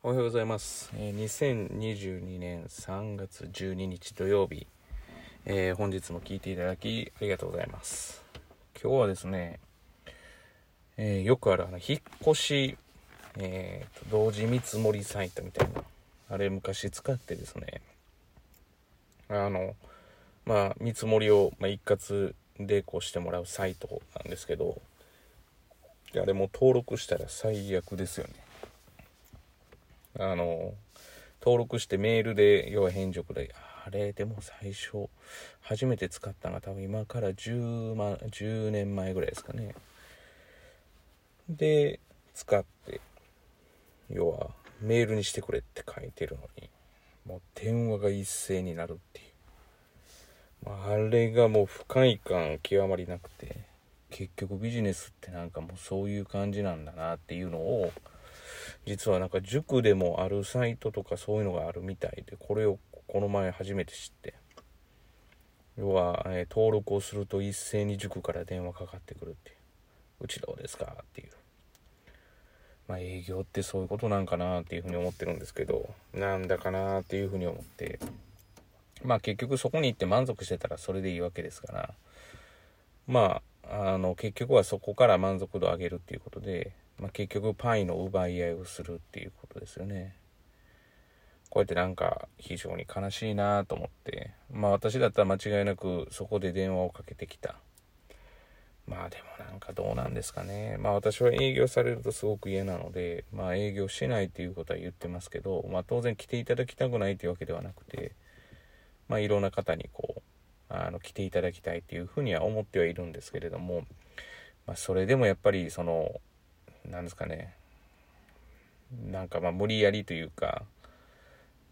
おはようございます。えー2022年3月12日土曜日、えー本日も聞いていただきありがとうございます。今日はですね、えーよくあるあの引っ越し、えーと同時見積もりサイトみたいな、あれ昔使ってですね、あの、まあ見積もりを、まあ、一括でこうしてもらうサイトなんですけど、あれも登録したら最悪ですよね。あの、登録してメールで、要は返事をくれ。あれ、でも最初、初めて使ったのが多分今から10万、10年前ぐらいですかね。で、使って、要は、メールにしてくれって書いてるのに、もう電話が一斉になるっていう。あれがもう不快感極まりなくて、結局ビジネスってなんかもうそういう感じなんだなっていうのを、実はなんか塾でもあるサイトとかそういうのがあるみたいでこれをこの前初めて知って。要は、えー登録をすると一斉に塾から電話かかってくるっていう「うちどうですか?」っていう。まあ営業ってそういうことなんかなっていうふうに思ってるんですけどなんだかなっていうふうに思って。まあ結局そこに行って満足してたらそれでいいわけですから。まああの結局はそこから満足度を上げるっていうことでまあ、結局パイの奪い合いをするっていうことですよね。こうやってなんか非常に悲しいなと思って、まあ私だったら間違いなくそこで電話をかけてきた。まあでもなんかどうなんですかね。まあ私は営業されるとすごく嫌なので、まあ営業しないっていうことは言ってますけど、まあ当然来ていただきたくないというわけではなくて、まあいろんな方にこう、あの来ていただきたいっていうふうには思ってはいるんですけれども、まあそれでもやっぱりその、なんですかねなんかまあ無理やりというか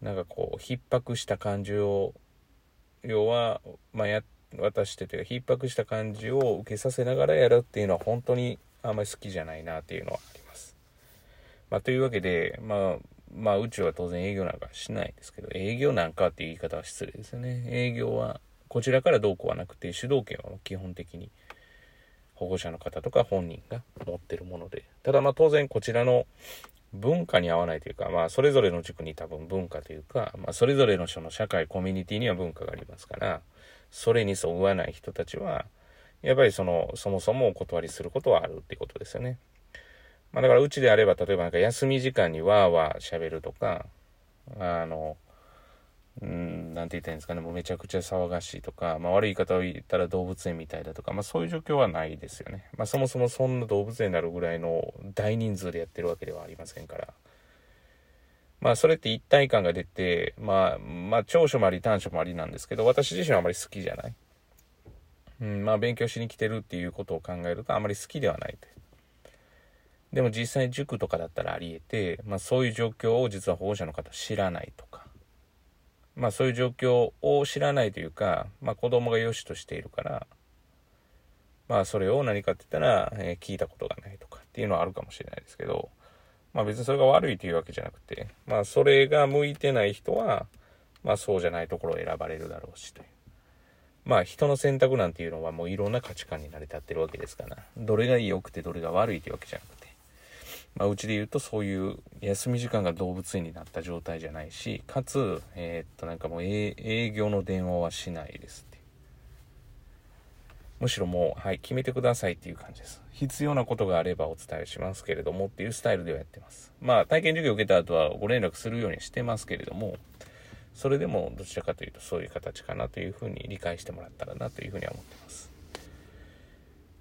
なんかこう逼迫した感じを要はまあや渡してというか逼迫した感じを受けさせながらやるっていうのは本当にあんまり好きじゃないなっていうのはあります。まあ、というわけでまあまあうちは当然営業なんかしないですけど営業なんかっていう言い方は失礼ですよね。営業はこちらからどうこうはなくて主導権は基本的に保護者の方とか本人が持ってるものでただまあ当然こちらの文化に合わないというかまあそれぞれの塾に多分文化というか、まあ、それぞれの人の社会コミュニティには文化がありますからそれにそぐわない人たちはやっぱりそのそもそもお断りすることはあるっていうことですよね。まあ、だからうちであれば例えばなんか休み時間にわーわー喋るとかあのうん、なんて言ったらいいんですかね、もうめちゃくちゃ騒がしいとか、まあ悪い言い方を言ったら動物園みたいだとか、まあそういう状況はないですよね。まあそもそもそんな動物園になるぐらいの大人数でやってるわけではありませんから。まあそれって一体感が出て、まあ、まあ長所もあり短所もありなんですけど、私自身はあまり好きじゃない。うん、まあ勉強しに来てるっていうことを考えるとあまり好きではないと。でも実際塾とかだったらあり得て、まあそういう状況を実は保護者の方知らないとか。まあそういう状況を知らないというか、まあ子供が良しとしているから、まあそれを何かって言ったら、えー聞いたことがないとかっていうのはあるかもしれないですけど、まあ別にそれが悪いというわけじゃなくて、まあそれが向いてない人は、まあそうじゃないところを選ばれるだろうしという。まあ人の選択なんていうのはもういろんな価値観に成り立ってるわけですから、どれが良くてどれが悪いというわけじゃなくて、まあ、うちで言うとそういう休み時間が動物園になった状態じゃないしかつえーっとなんかもう営業の電話はしないですってむしろもうはい決めてくださいっていう感じです。必要なことがあればお伝えしますけれどもっていうスタイルではやってます。まあ体験授業を受けた後はご連絡するようにしてますけれどもそれでもどちらかというとそういう形かなというふうに理解してもらったらなというふうには思ってます。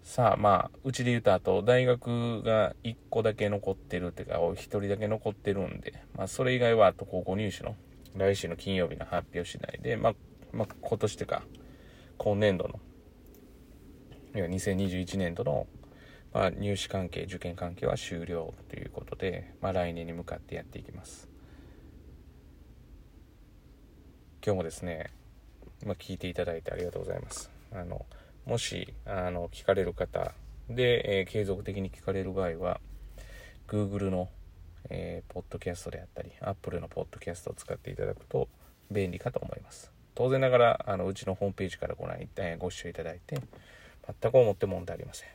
さあまあうちで言うとあと大学が1個だけ残ってるっていうか1人だけ残ってるんで、まあ、それ以外はあと高校入試の来週の金曜日の発表次第で、まあ、まあ今年というか今年度のいや2021年度の、まあ、入試関係受験関係は終了ということで、まあ、来年に向かってやっていきます。今日もですね、まあ、聞いていただいてありがとうございます。あのもしあの聞かれる方で、えー継続的に聞かれる場合は Google の、えーポッドキャストであったり Apple のポッドキャストを使っていただくと便利かと思います当然ながらあのうちのホームページからご覧いたご視聴いただいて全く思って問題ありません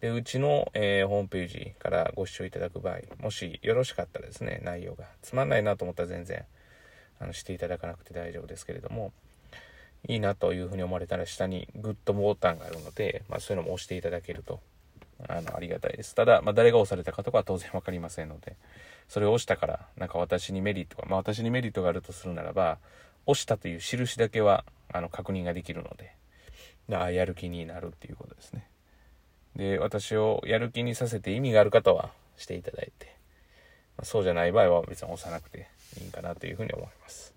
で、うちの、えー、ホームページからご視聴いただく場合、もしよろしかったらですね、内容が。つまんないなと思ったら全然、あの、していただかなくて大丈夫ですけれども、いいなというふうに思われたら下にグッドボタンがあるので、まあそういうのも押していただけると、あの、ありがたいです。ただ、まあ誰が押されたかとかは当然わかりませんので、それを押したから、なんか私にメリットが、まあ私にメリットがあるとするならば、押したという印だけは、あの、確認ができるので、ああ、やる気になるっていうことですね。で、私をやる気にさせて意味がある方はしていただいて、まあ、そうじゃない場合は別に押さなくていいんかなというふうに思います。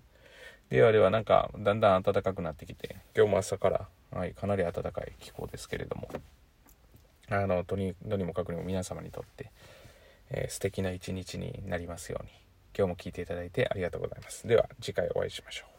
ではではなんかだんだん暖かくなってきて、今日も朝から、はい、かなり暖かい気候ですけれども、あの、とに、とにもかくにも皆様にとって、えー、素敵な一日になりますように、今日も聴いていただいてありがとうございます。では次回お会いしましょう。